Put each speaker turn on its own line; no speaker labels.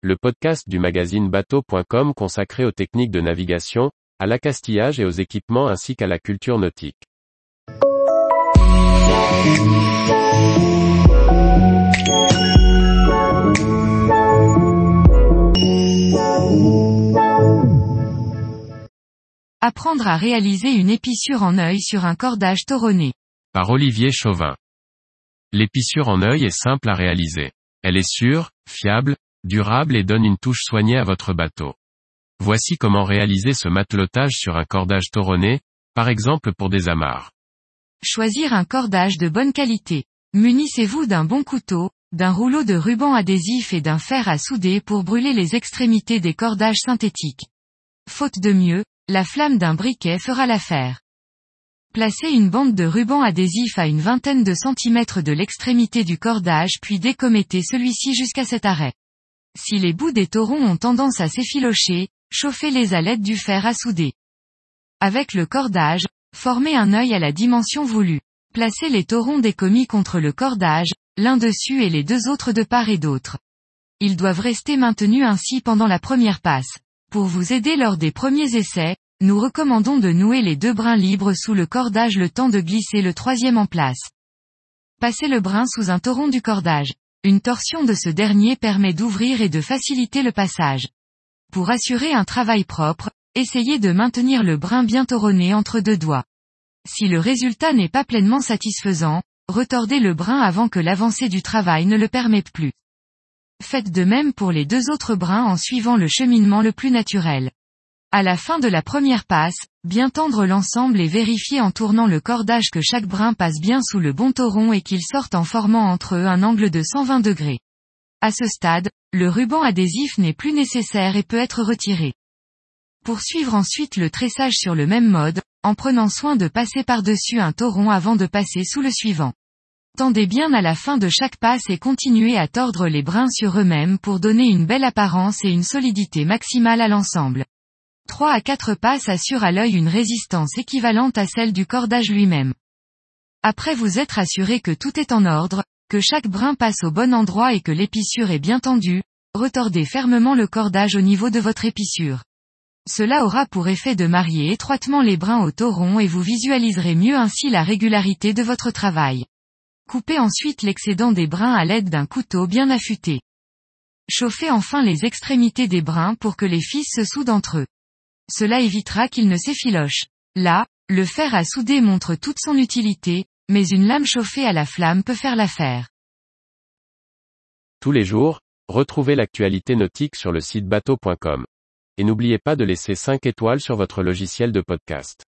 le podcast du magazine bateau.com consacré aux techniques de navigation, à l'accastillage et aux équipements ainsi qu'à la culture nautique.
Apprendre à réaliser une épissure en œil sur un cordage toronné.
Par Olivier Chauvin. L'épissure en œil est simple à réaliser. Elle est sûre, fiable, durable et donne une touche soignée à votre bateau. Voici comment réaliser ce matelotage sur un cordage toronné, par exemple pour des amarres.
Choisir un cordage de bonne qualité. Munissez-vous d'un bon couteau, d'un rouleau de ruban adhésif et d'un fer à souder pour brûler les extrémités des cordages synthétiques. Faute de mieux, la flamme d'un briquet fera l'affaire. Placez une bande de ruban adhésif à une vingtaine de centimètres de l'extrémité du cordage puis décommettez celui-ci jusqu'à cet arrêt. Si les bouts des taurons ont tendance à s'effilocher, chauffez-les à l'aide du fer à souder. Avec le cordage, formez un œil à la dimension voulue. Placez les taurons décommis contre le cordage, l'un dessus et les deux autres de part et d'autre. Ils doivent rester maintenus ainsi pendant la première passe. Pour vous aider lors des premiers essais, nous recommandons de nouer les deux brins libres sous le cordage le temps de glisser le troisième en place. Passez le brin sous un toron du cordage. Une torsion de ce dernier permet d'ouvrir et de faciliter le passage. Pour assurer un travail propre, essayez de maintenir le brin bien toronné entre deux doigts. Si le résultat n'est pas pleinement satisfaisant, retordez le brin avant que l'avancée du travail ne le permette plus. Faites de même pour les deux autres brins en suivant le cheminement le plus naturel. À la fin de la première passe, bien tendre l'ensemble et vérifier en tournant le cordage que chaque brin passe bien sous le bon toron et qu'ils sortent en formant entre eux un angle de 120 degrés. À ce stade, le ruban adhésif n'est plus nécessaire et peut être retiré. Poursuivre ensuite le tressage sur le même mode, en prenant soin de passer par-dessus un toron avant de passer sous le suivant. Tendez bien à la fin de chaque passe et continuez à tordre les brins sur eux-mêmes pour donner une belle apparence et une solidité maximale à l'ensemble. 3 à 4 passes assurent à l'œil une résistance équivalente à celle du cordage lui-même. Après vous être assuré que tout est en ordre, que chaque brin passe au bon endroit et que l'épissure est bien tendue, retordez fermement le cordage au niveau de votre épissure. Cela aura pour effet de marier étroitement les brins au toron et vous visualiserez mieux ainsi la régularité de votre travail. Coupez ensuite l'excédent des brins à l'aide d'un couteau bien affûté. Chauffez enfin les extrémités des brins pour que les fils se soudent entre eux. Cela évitera qu'il ne s'effiloche. Là, le fer à souder montre toute son utilité, mais une lame chauffée à la flamme peut faire l'affaire.
Tous les jours, retrouvez l'actualité nautique sur le site bateau.com. Et n'oubliez pas de laisser 5 étoiles sur votre logiciel de podcast.